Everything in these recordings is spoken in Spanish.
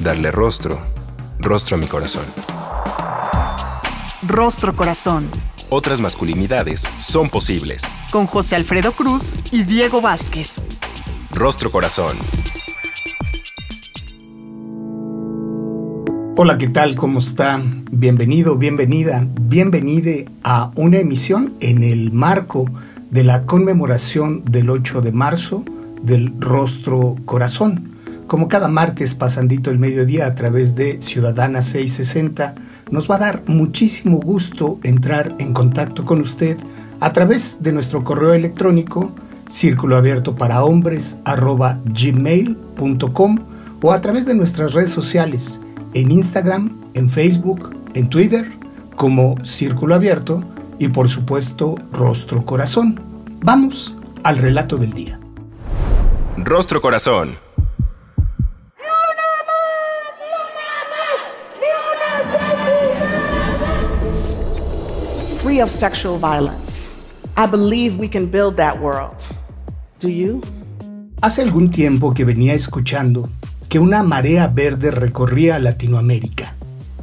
Darle rostro, rostro a mi corazón. Rostro Corazón. Otras masculinidades son posibles. Con José Alfredo Cruz y Diego Vázquez. Rostro Corazón. Hola, ¿qué tal? ¿Cómo está? Bienvenido, bienvenida, bienvenide a una emisión en el marco de la conmemoración del 8 de marzo del Rostro Corazón. Como cada martes pasandito el mediodía a través de Ciudadana 660, nos va a dar muchísimo gusto entrar en contacto con usted a través de nuestro correo electrónico círculo abierto para hombres arroba gmail.com o a través de nuestras redes sociales en Instagram, en Facebook, en Twitter, como Círculo Abierto y por supuesto Rostro Corazón. Vamos al relato del día. Rostro Corazón. Free of sexual violence. I believe we can build that world. Do you? Hace algún tiempo que venía escuchando que una marea verde recorría Latinoamérica.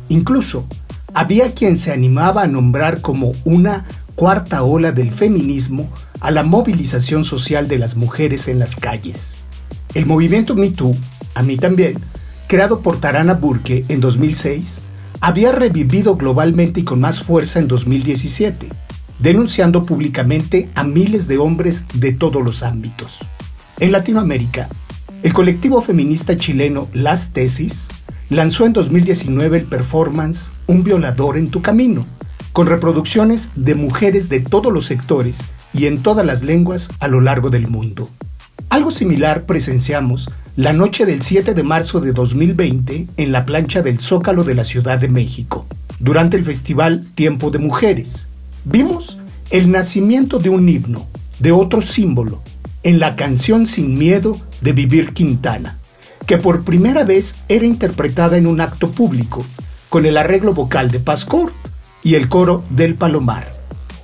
Incluso había quien se animaba a nombrar como una cuarta ola del feminismo a la movilización social de las mujeres en las calles. El movimiento Me Too, a mí también, creado por Tarana Burke en 2006, había revivido globalmente y con más fuerza en 2017, denunciando públicamente a miles de hombres de todos los ámbitos. En Latinoamérica, el colectivo feminista chileno Las Tesis lanzó en 2019 el performance Un violador en tu camino, con reproducciones de mujeres de todos los sectores y en todas las lenguas a lo largo del mundo. Algo similar presenciamos la noche del 7 de marzo de 2020 en la plancha del Zócalo de la Ciudad de México, durante el festival Tiempo de Mujeres. Vimos el nacimiento de un himno, de otro símbolo, en la canción Sin Miedo de Vivir Quintana, que por primera vez era interpretada en un acto público, con el arreglo vocal de Pascor y el coro del Palomar.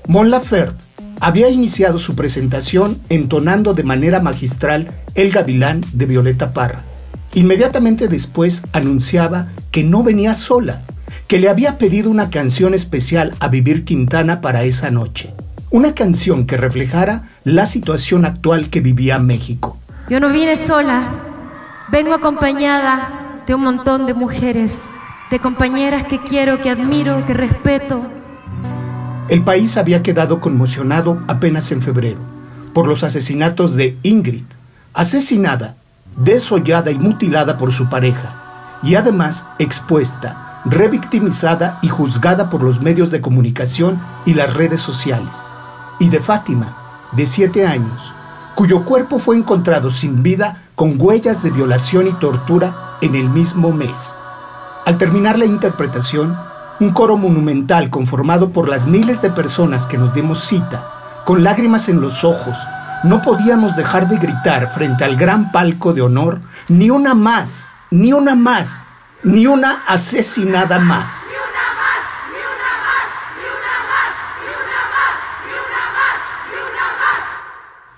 Mon Laferte había iniciado su presentación entonando de manera magistral El Gavilán de Violeta Parra. Inmediatamente después anunciaba que no venía sola, que le había pedido una canción especial a Vivir Quintana para esa noche. Una canción que reflejara la situación actual que vivía México. Yo no vine sola, vengo acompañada de un montón de mujeres, de compañeras que quiero, que admiro, que respeto. El país había quedado conmocionado apenas en febrero por los asesinatos de Ingrid, asesinada, desollada y mutilada por su pareja, y además expuesta, revictimizada y juzgada por los medios de comunicación y las redes sociales y de Fátima, de 7 años, cuyo cuerpo fue encontrado sin vida con huellas de violación y tortura en el mismo mes. Al terminar la interpretación, un coro monumental conformado por las miles de personas que nos dimos cita, con lágrimas en los ojos, no podíamos dejar de gritar frente al gran palco de honor, ni una más, ni una más, ni una asesinada más.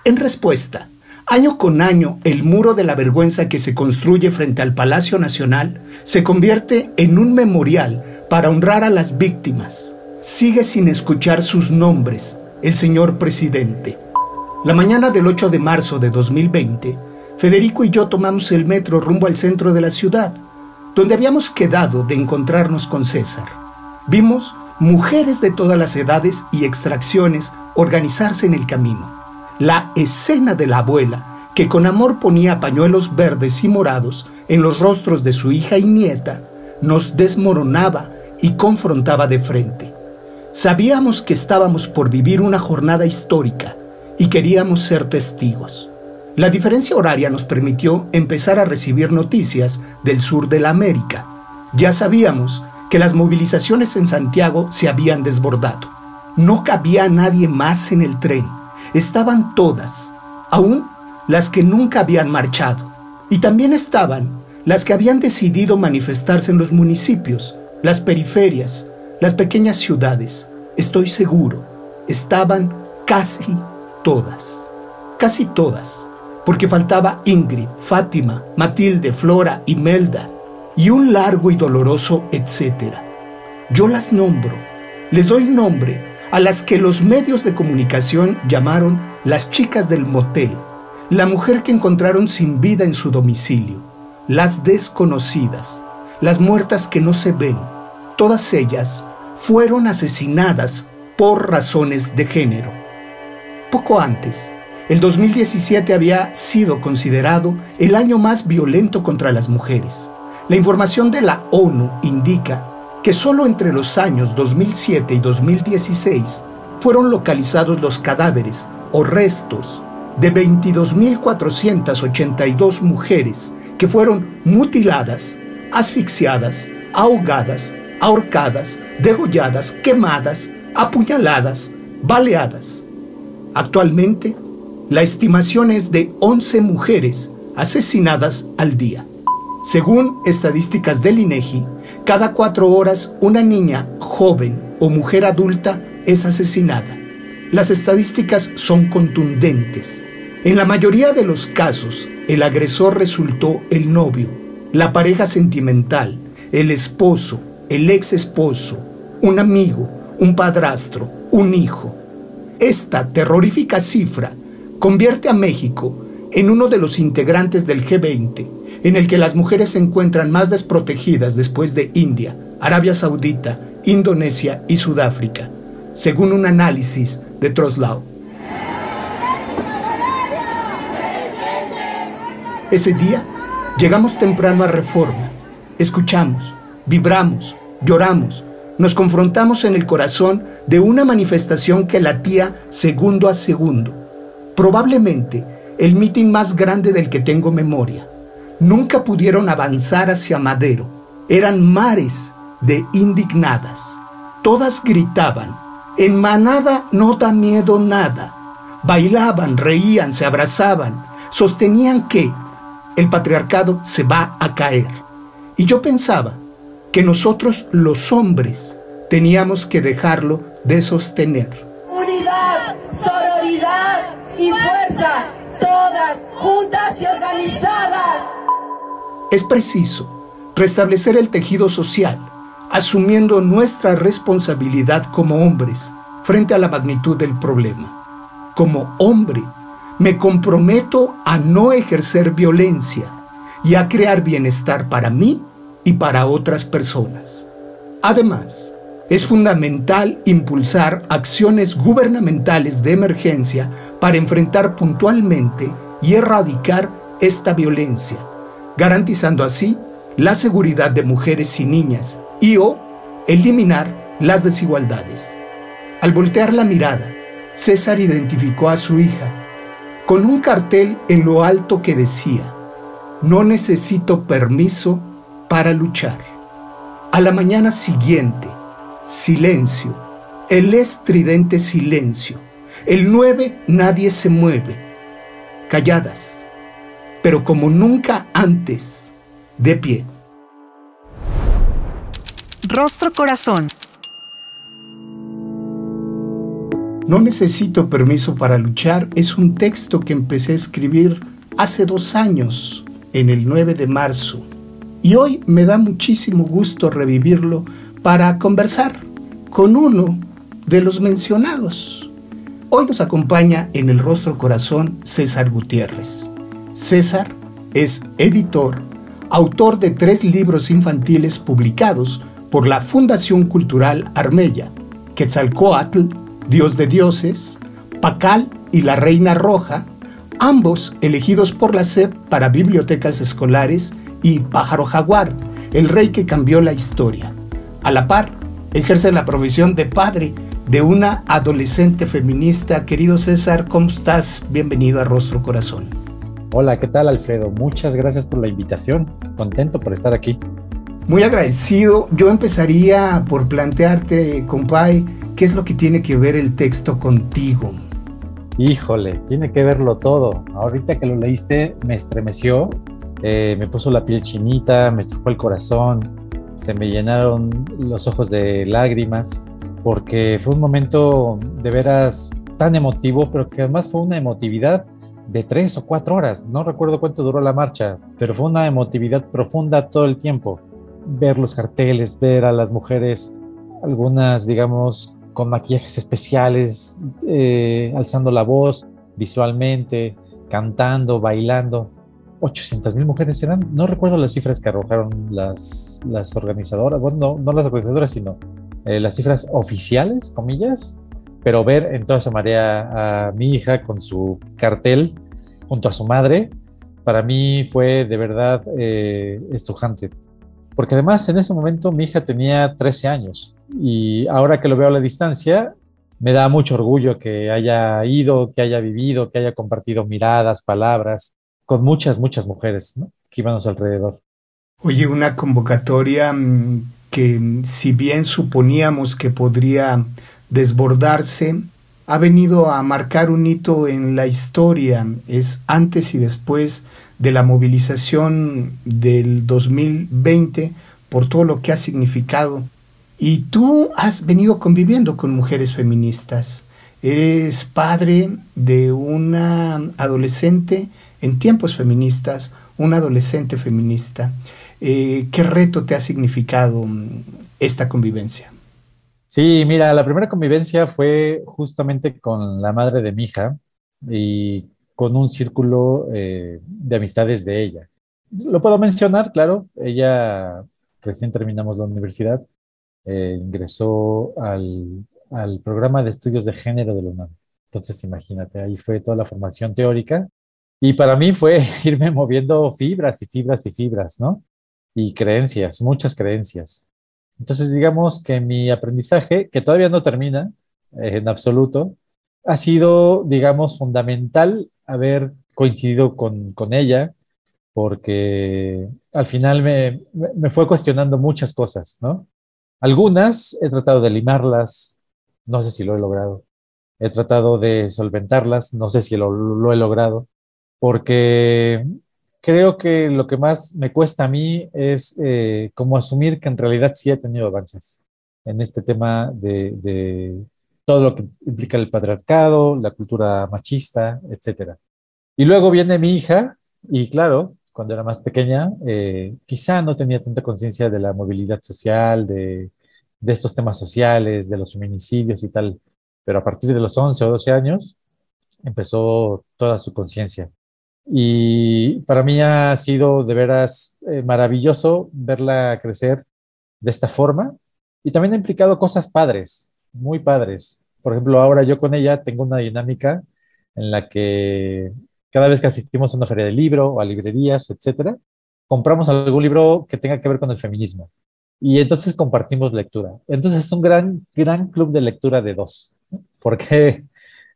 En respuesta, año con año el muro de la vergüenza que se construye frente al Palacio Nacional se convierte en un memorial para honrar a las víctimas. Sigue sin escuchar sus nombres el señor presidente. La mañana del 8 de marzo de 2020, Federico y yo tomamos el metro rumbo al centro de la ciudad, donde habíamos quedado de encontrarnos con César. Vimos mujeres de todas las edades y extracciones organizarse en el camino la escena de la abuela, que con amor ponía pañuelos verdes y morados en los rostros de su hija y nieta, nos desmoronaba y confrontaba de frente. Sabíamos que estábamos por vivir una jornada histórica y queríamos ser testigos. La diferencia horaria nos permitió empezar a recibir noticias del sur de la América. Ya sabíamos que las movilizaciones en Santiago se habían desbordado. No cabía nadie más en el tren. Estaban todas, aún las que nunca habían marchado. Y también estaban las que habían decidido manifestarse en los municipios, las periferias, las pequeñas ciudades. Estoy seguro, estaban casi todas. Casi todas porque faltaba Ingrid, Fátima, Matilde, Flora, Imelda y un largo y doloroso etcétera. Yo las nombro, les doy nombre a las que los medios de comunicación llamaron las chicas del motel, la mujer que encontraron sin vida en su domicilio, las desconocidas, las muertas que no se ven, todas ellas fueron asesinadas por razones de género. Poco antes, el 2017 había sido considerado el año más violento contra las mujeres. La información de la ONU indica que solo entre los años 2007 y 2016 fueron localizados los cadáveres o restos de 22.482 mujeres que fueron mutiladas, asfixiadas, ahogadas, ahorcadas, degolladas, quemadas, apuñaladas, baleadas. Actualmente, la estimación es de 11 mujeres asesinadas al día. Según estadísticas del INEGI, cada cuatro horas una niña joven o mujer adulta es asesinada. Las estadísticas son contundentes. En la mayoría de los casos, el agresor resultó el novio, la pareja sentimental, el esposo, el ex esposo, un amigo, un padrastro, un hijo. Esta terrorífica cifra convierte a México en uno de los integrantes del G20, en el que las mujeres se encuentran más desprotegidas después de India, Arabia Saudita, Indonesia y Sudáfrica, según un análisis de Troslau. Ese día llegamos temprano a Reforma, escuchamos, vibramos, lloramos, nos confrontamos en el corazón de una manifestación que latía segundo a segundo probablemente el mitin más grande del que tengo memoria. Nunca pudieron avanzar hacia Madero. Eran mares de indignadas. Todas gritaban, en manada no da miedo nada. Bailaban, reían, se abrazaban, sostenían que el patriarcado se va a caer. Y yo pensaba que nosotros los hombres teníamos que dejarlo de sostener. Unidad, sororidad, y fuerza, todas juntas y organizadas. Es preciso restablecer el tejido social, asumiendo nuestra responsabilidad como hombres frente a la magnitud del problema. Como hombre, me comprometo a no ejercer violencia y a crear bienestar para mí y para otras personas. Además, es fundamental impulsar acciones gubernamentales de emergencia para enfrentar puntualmente y erradicar esta violencia, garantizando así la seguridad de mujeres y niñas y o eliminar las desigualdades. Al voltear la mirada, César identificó a su hija con un cartel en lo alto que decía, no necesito permiso para luchar. A la mañana siguiente, silencio, el estridente silencio. El nueve, nadie se mueve. Calladas, pero como nunca antes, de pie. Rostro Corazón. No necesito permiso para luchar es un texto que empecé a escribir hace dos años, en el 9 de marzo. Y hoy me da muchísimo gusto revivirlo para conversar con uno de los mencionados. Hoy nos acompaña en el rostro corazón César Gutiérrez. César es editor, autor de tres libros infantiles publicados por la Fundación Cultural Armella, Quetzalcoatl, Dios de Dioses, Pacal y la Reina Roja, ambos elegidos por la SEP para bibliotecas escolares, y Pájaro Jaguar, el rey que cambió la historia. A la par, ejerce la profesión de padre de una adolescente feminista. Querido César, ¿cómo estás? Bienvenido a Rostro Corazón. Hola, ¿qué tal Alfredo? Muchas gracias por la invitación. Contento por estar aquí. Muy agradecido. Yo empezaría por plantearte, compay, ¿qué es lo que tiene que ver el texto contigo? Híjole, tiene que verlo todo. Ahorita que lo leíste me estremeció, eh, me puso la piel chinita, me estrujó el corazón, se me llenaron los ojos de lágrimas, porque fue un momento de veras tan emotivo, pero que además fue una emotividad de tres o cuatro horas. No recuerdo cuánto duró la marcha, pero fue una emotividad profunda todo el tiempo. Ver los carteles, ver a las mujeres, algunas, digamos, con maquillajes especiales, eh, alzando la voz visualmente, cantando, bailando. 800 mil mujeres eran, no recuerdo las cifras que arrojaron las, organizadoras, bueno, no, las organizadoras, sino eh, las cifras oficiales, comillas, pero ver en toda esa marea a mi hija con su cartel junto a su madre, para mí fue de verdad eh, estrujante. Porque además en ese momento mi hija tenía 13 años y ahora que lo veo a la distancia, me da mucho orgullo que haya ido, que haya vivido, que haya compartido miradas, palabras muchas, muchas mujeres que iban alrededor. Oye, una convocatoria mm, que si bien suponíamos que podría desbordarse, ha venido a marcar un hito en la historia, es antes y después de la movilización del 2020 por todo lo que ha significado. Y tú has venido conviviendo con mujeres feministas. Eres padre de una adolescente en tiempos feministas, una adolescente feminista. Eh, ¿Qué reto te ha significado mm, esta convivencia? Sí, mira, la primera convivencia fue justamente con la madre de mi hija y con un círculo eh, de amistades de ella. Lo puedo mencionar, claro, ella recién terminamos la universidad, eh, ingresó al, al, programa de estudios de género de la UNAM. Entonces, imagínate, ahí fue toda la formación teórica y para mí fue irme moviendo fibras y fibras y fibras, ¿no? Y creencias, muchas creencias. Entonces, digamos que mi aprendizaje, que todavía no termina eh, en absoluto, ha sido, digamos, fundamental haber coincidido con, ella, porque al final me, me, fue cuestionando muchas cosas, ¿no? Algunas he tratado de limarlas, no sé si lo he logrado. He tratado de solventarlas, no sé si lo, lo he logrado, porque creo que lo que más me cuesta a mí es eh, como asumir que en realidad sí he tenido avances en este tema de, todo lo que implica el patriarcado, la cultura machista, etc. Y luego viene mi hija y claro, cuando era más pequeña, eh, quizá no tenía tanta conciencia de la movilidad social, de, de estos temas sociales, de los feminicidios y tal, pero a partir de los 11 o 12 años empezó toda su conciencia. Y para mí ha sido de veras eh, maravilloso verla crecer de esta forma. Y también ha implicado cosas padres, muy padres. Por ejemplo, ahora yo con ella tengo una dinámica en la que cada vez que asistimos a una feria de libro o a librerías, etcétera, compramos algún libro que tenga que ver con el feminismo. Y entonces compartimos lectura. Entonces es un gran, gran club de lectura de dos, porque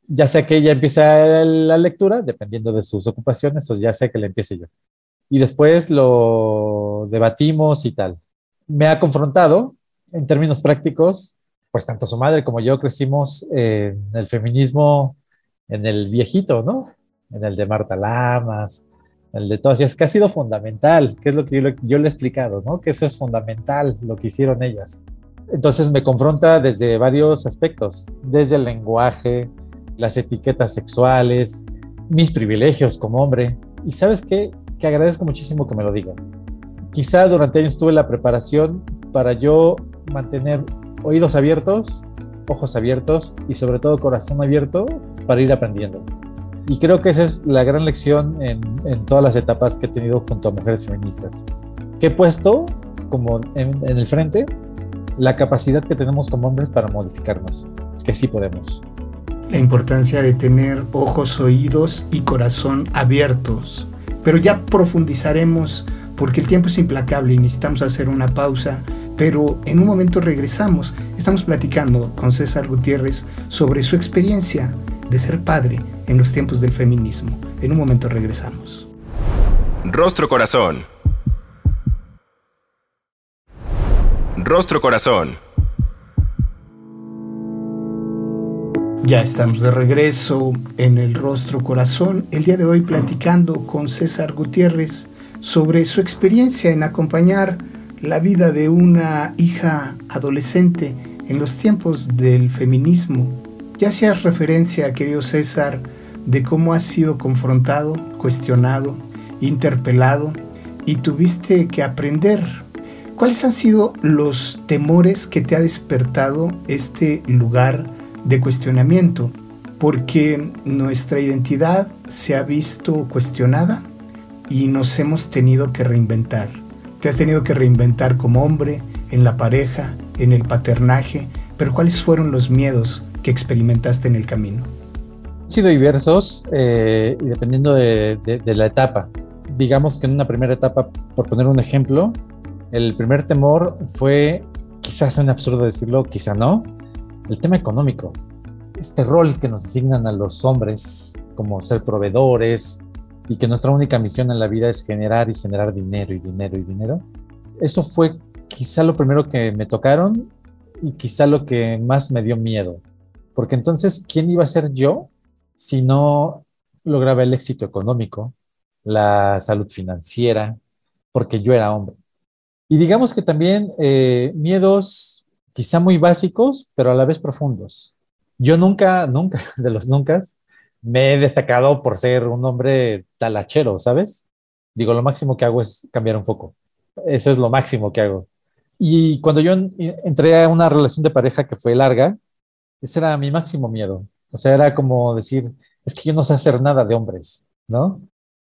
ya sea que ella empieza la lectura, dependiendo de sus ocupaciones, o ya sea que la empiece yo. Y después lo debatimos y tal. Me ha confrontado en términos prácticos, pues tanto su madre como yo crecimos en el feminismo, en el viejito, ¿no? En el de Marta Lamas, el de todas, es que ha sido fundamental, que es lo que yo le he explicado, ¿no? Que eso es fundamental, lo que hicieron ellas. Entonces me confronta desde varios aspectos, desde el lenguaje, las etiquetas sexuales, mis privilegios como hombre. Y sabes qué? Que agradezco muchísimo que me lo digan. Quizá durante años tuve la preparación para yo mantener oídos abiertos, ojos abiertos y sobre todo corazón abierto para ir aprendiendo. Y creo que esa es la gran lección en, todas las etapas que he tenido junto a mujeres feministas. Que he puesto como en, en el frente la capacidad que tenemos como hombres para modificarnos, que sí podemos la importancia de tener ojos, oídos y corazón abiertos. Pero ya profundizaremos porque el tiempo es implacable y necesitamos hacer una pausa, pero en un momento regresamos. Estamos platicando con César Gutiérrez sobre su experiencia de ser padre en los tiempos del feminismo. En un momento regresamos. Rostro Corazón Rostro Corazón. Ya estamos de regreso en el Rostro Corazón, el día de hoy platicando con César Gutiérrez sobre su experiencia en acompañar la vida de una hija adolescente en los tiempos del feminismo. Ya hacías referencia, querido César, de cómo has sido confrontado, cuestionado, interpelado y tuviste que aprender. ¿Cuáles han sido los temores que te ha despertado este lugar de cuestionamiento? Porque nuestra identidad se ha visto cuestionada y nos hemos tenido que reinventar. Te has tenido que reinventar como hombre, en la pareja, en el paternaje, pero ¿cuáles fueron los miedos que experimentaste en el camino? Han sido diversos eh, y dependiendo de, la etapa. Digamos que en una primera etapa, por poner un ejemplo, el primer temor fue, quizás suene absurdo decirlo, quizá no, el tema económico. Este rol que nos asignan a los hombres como ser proveedores y que nuestra única misión en la vida es generar y generar dinero y dinero y dinero. Eso fue quizá lo primero que me tocaron y quizá lo que más me dio miedo. Porque entonces, ¿quién iba a ser yo si no lograba el éxito económico, la salud financiera, porque yo era hombre? Y digamos que también eh, miedos quizá muy básicos, pero a la vez profundos. Yo nunca, nunca, de los nunca, me he destacado por ser un hombre talachero, ¿sabes? Digo, lo máximo que hago es cambiar un foco. Eso es lo máximo que hago. Y cuando yo entré a una relación de pareja que fue larga, ese era mi máximo miedo. O sea, era como decir, es que yo no sé hacer nada de hombres, ¿no?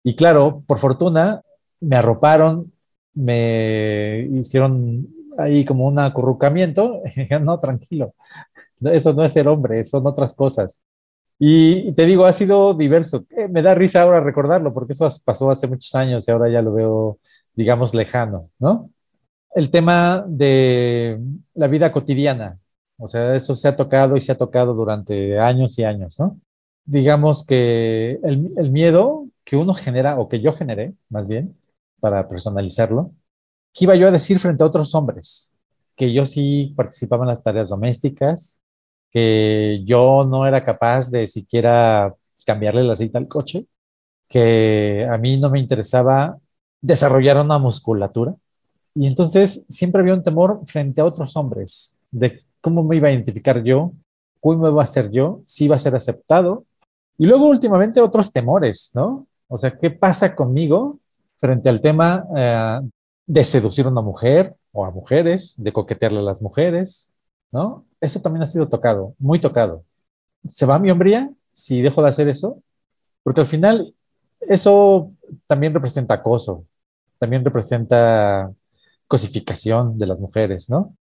Y claro, por fortuna, me arroparon, me hicieron ahí como un acurrucamiento. no, tranquilo, eso no es ser hombre, son otras cosas. Y, te digo, ha sido diverso. Eh, me da risa ahora recordarlo, porque eso pasó hace muchos años y ahora ya lo veo, digamos, lejano, ¿no? El tema de la vida cotidiana, o sea, eso se ha tocado y se ha tocado durante años y años, ¿no? Digamos que el, el miedo que uno genera, o que yo generé, más bien, para personalizarlo, ¿qué iba yo a decir frente a otros hombres? Que yo sí participaba en las tareas domésticas, que yo no era capaz de siquiera cambiarle la cita al coche, que a mí no me interesaba desarrollar una musculatura. Y entonces siempre había un temor frente a otros hombres de cómo me iba a identificar yo, cómo iba a ser yo, si iba a ser aceptado. Y luego últimamente otros temores, ¿no? O sea, ¿qué pasa conmigo frente al tema eh, de seducir a una mujer o a mujeres, de coquetearle a las mujeres, ¿no? Eso también ha sido tocado, muy tocado. ¿Se va mi hombría si dejo de hacer eso? Porque al final eso también representa acoso, también representa cosificación de las mujeres, ¿no?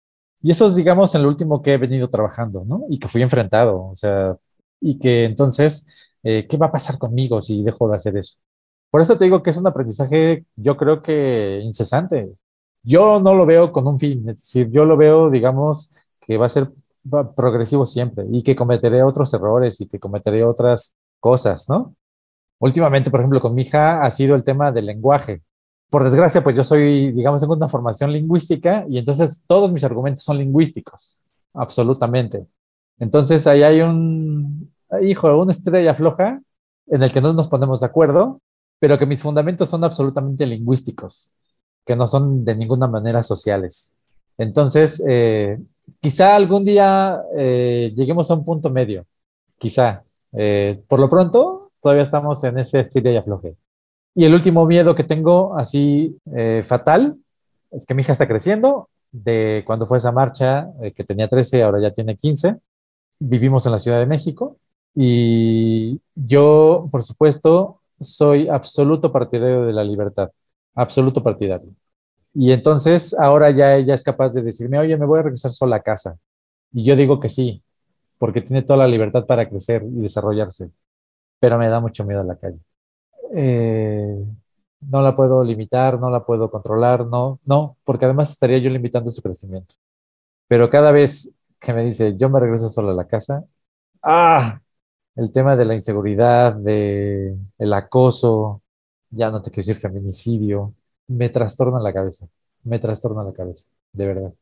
Y eso es, digamos, en lo último que he venido trabajando, ¿no? Y que fui enfrentado, o sea, y que entonces, eh, ¿qué va a pasar conmigo si dejo de hacer eso? Por eso te digo que es un aprendizaje, yo creo que incesante. Yo no lo veo con un fin, es decir, yo lo veo, digamos, que va a ser progresivo siempre y que cometeré otros errores y que cometeré otras cosas, ¿no? Últimamente, por ejemplo, con mi hija ha sido el tema del lenguaje. Por desgracia, pues yo soy, digamos, tengo una formación lingüística y entonces todos mis argumentos son lingüísticos, absolutamente. Entonces ahí hay un, hijo, una estrella floja en el que no nos ponemos de acuerdo, pero que mis fundamentos son absolutamente lingüísticos, que no son de ninguna manera sociales. Entonces, eh, quizá algún día eh, lleguemos a un punto medio, quizá. Eh, por lo pronto, todavía estamos en ese estilo y afloje. Y el último miedo que tengo, así eh, fatal, es que mi hija está creciendo. De cuando fue esa marcha, que tenía 13, ahora ya tiene 15. Vivimos en la Ciudad de México y yo, por supuesto, soy absoluto partidario de la libertad, absoluto partidario. Y entonces ahora ya ella es capaz de decirme, oye, me voy a regresar sola a casa. Y yo digo que sí, porque tiene toda la libertad para crecer y desarrollarse, pero me da mucho miedo a la calle. Eh, no la puedo limitar, no la puedo controlar, no, no, porque además estaría yo limitando su crecimiento. Pero cada vez que me dice, yo me regreso sola a la casa, ah, el tema de la inseguridad, de el acoso, ya no te quiero decir feminicidio, me trastorna la cabeza, me trastorna la cabeza, de verdad.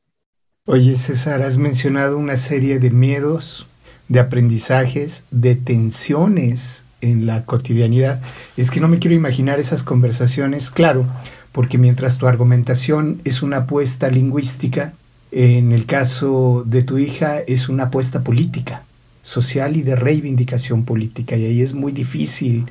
Oye, César, has mencionado una serie de miedos, de aprendizajes, de tensiones en la cotidianidad. Es que no me quiero imaginar esas conversaciones, claro, porque mientras tu argumentación es una apuesta lingüística, en el caso de tu hija es una apuesta política, social y de reivindicación política, y ahí es muy difícil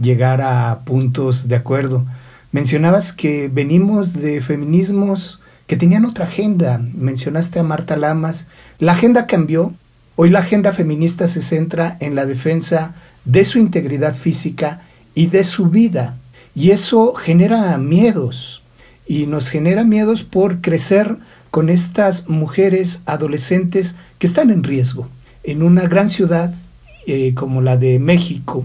llegar a puntos de acuerdo. Mencionabas que venimos de feminismos que tenían otra agenda. Mencionaste a Marta Lamas. La agenda cambió. Hoy la agenda feminista se centra en la defensa de su integridad física y de su vida. Y eso genera miedos. Y nos genera miedos por crecer con estas mujeres adolescentes que están en riesgo. En una gran ciudad eh, como la de México,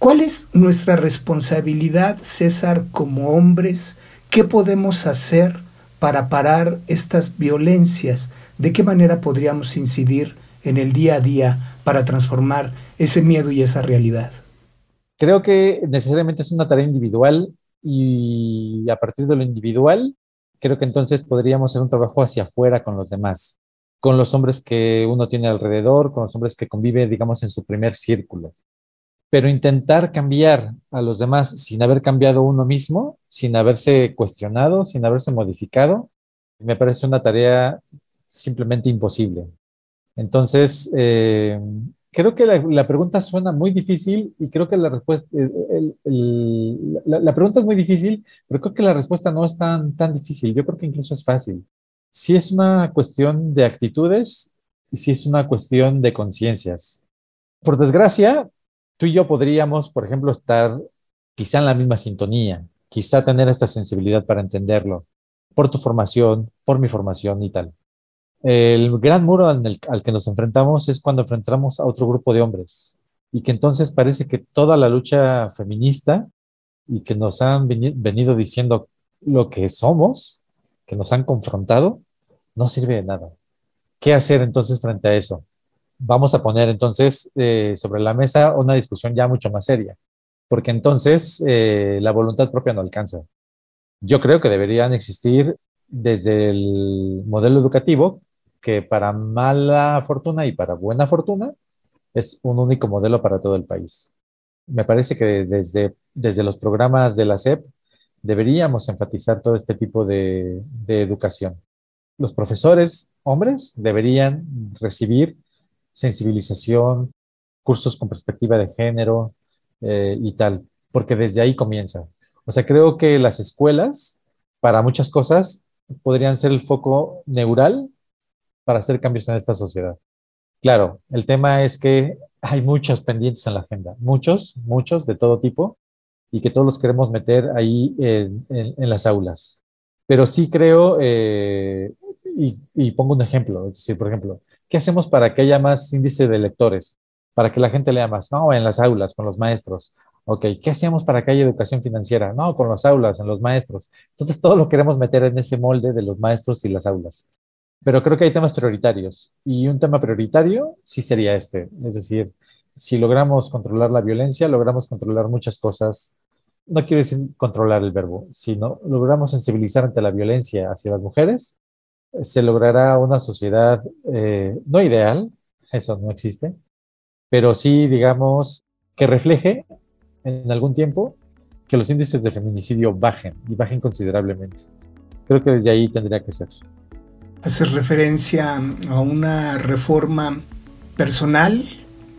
¿cuál es nuestra responsabilidad, César, como hombres? ¿Qué podemos hacer para parar estas violencias? ¿De qué manera podríamos incidir en el día a día para transformar ese miedo y esa realidad? Creo que necesariamente es una tarea individual y a partir de lo individual, creo que entonces podríamos hacer un trabajo hacia afuera con los demás, con los hombres que uno tiene alrededor, con los hombres que convive, digamos, en su primer círculo. Pero intentar cambiar a los demás sin haber cambiado uno mismo, sin haberse cuestionado, sin haberse modificado, me parece una tarea simplemente imposible. Entonces, eh, creo que la, pregunta suena muy difícil y creo que la respuesta, la, pregunta es muy difícil, pero creo que la respuesta no es tan, tan difícil. Yo creo que incluso es fácil. Si es una cuestión de actitudes y si es una cuestión de conciencias. Por desgracia, tú y yo podríamos, por ejemplo, estar quizá en la misma sintonía, quizá tener esta sensibilidad para entenderlo, por tu formación, por mi formación y tal. El gran muro al, que nos enfrentamos es cuando enfrentamos a otro grupo de hombres y que entonces parece que toda la lucha feminista y que nos han venido diciendo lo que somos, que nos han confrontado, no sirve de nada. ¿Qué hacer entonces frente a eso? Vamos a poner entonces eh, sobre la mesa una discusión ya mucho más seria, porque entonces eh, la voluntad propia no alcanza. Yo creo que deberían existir desde el modelo educativo que para mala fortuna y para buena fortuna es un único modelo para todo el país. Me parece que desde, desde los programas de la SEP deberíamos enfatizar todo este tipo de, educación. Los profesores, hombres, deberían recibir sensibilización, cursos con perspectiva de género eh, y tal, porque desde ahí comienza. O sea, creo que las escuelas, para muchas cosas, podrían ser el foco neural para hacer cambios en esta sociedad. Claro, el tema es que hay muchos pendientes en la agenda, muchos, muchos de todo tipo, y que todos los queremos meter ahí en, las aulas. Pero sí creo, eh, y, pongo un ejemplo, es decir, por ejemplo, ¿qué hacemos para que haya más índice de lectores? Para que la gente lea más, no, en las aulas, con los maestros. Ok, ¿qué hacemos para que haya educación financiera? No, con las aulas, en los maestros. Entonces, todo lo queremos meter en ese molde de los maestros y las aulas. Pero creo que hay temas prioritarios y un tema prioritario sí sería este. Es decir, si logramos controlar la violencia, logramos controlar muchas cosas. No quiero decir controlar el verbo, sino logramos sensibilizar ante la violencia hacia las mujeres, se logrará una sociedad eh, no ideal, eso no existe, pero sí, digamos, que refleje en algún tiempo que los índices de feminicidio bajen y bajen considerablemente. Creo que desde ahí tendría que ser. Haces referencia a una reforma personal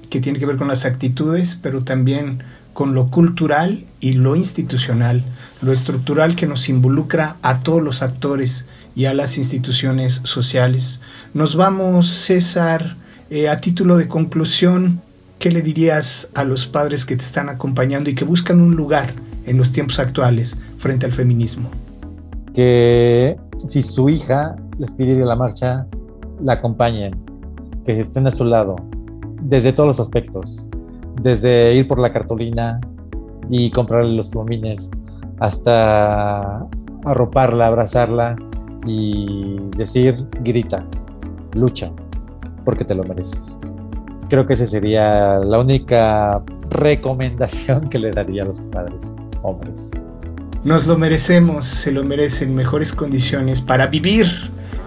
que tiene que ver con las actitudes, pero también con lo cultural y lo institucional, lo estructural que nos involucra a todos los actores y a las instituciones sociales. Nos vamos, César, eh, a título de conclusión, ¿qué le dirías a los padres que te están acompañando y que buscan un lugar en los tiempos actuales frente al feminismo? Que si su hija les pide la marcha, la acompañen, que estén a su lado, desde todos los aspectos, desde ir por la cartulina y comprarle los plumines, hasta arroparla, abrazarla y decir, grita, lucha, porque te lo mereces. Creo que esa sería la única recomendación que le daría a los padres, hombres. Nos lo merecemos, se lo merecen mejores condiciones para vivir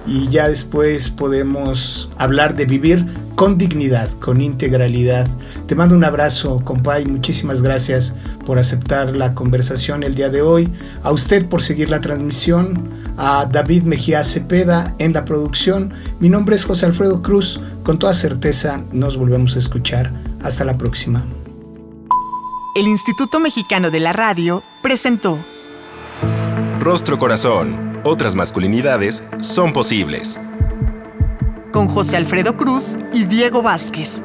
y ya después podemos hablar de vivir con dignidad, con integralidad. Te mando un abrazo, compay, muchísimas gracias por aceptar la conversación el día de hoy, a usted por seguir la transmisión, a David Mejía Cepeda en la producción. Mi nombre es José Alfredo Cruz, con toda certeza nos volvemos a escuchar. Hasta la próxima. El Instituto Mexicano de la Radio presentó Rostro Corazón. Otras masculinidades son posibles. con José Alfredo Cruz y Diego Vázquez.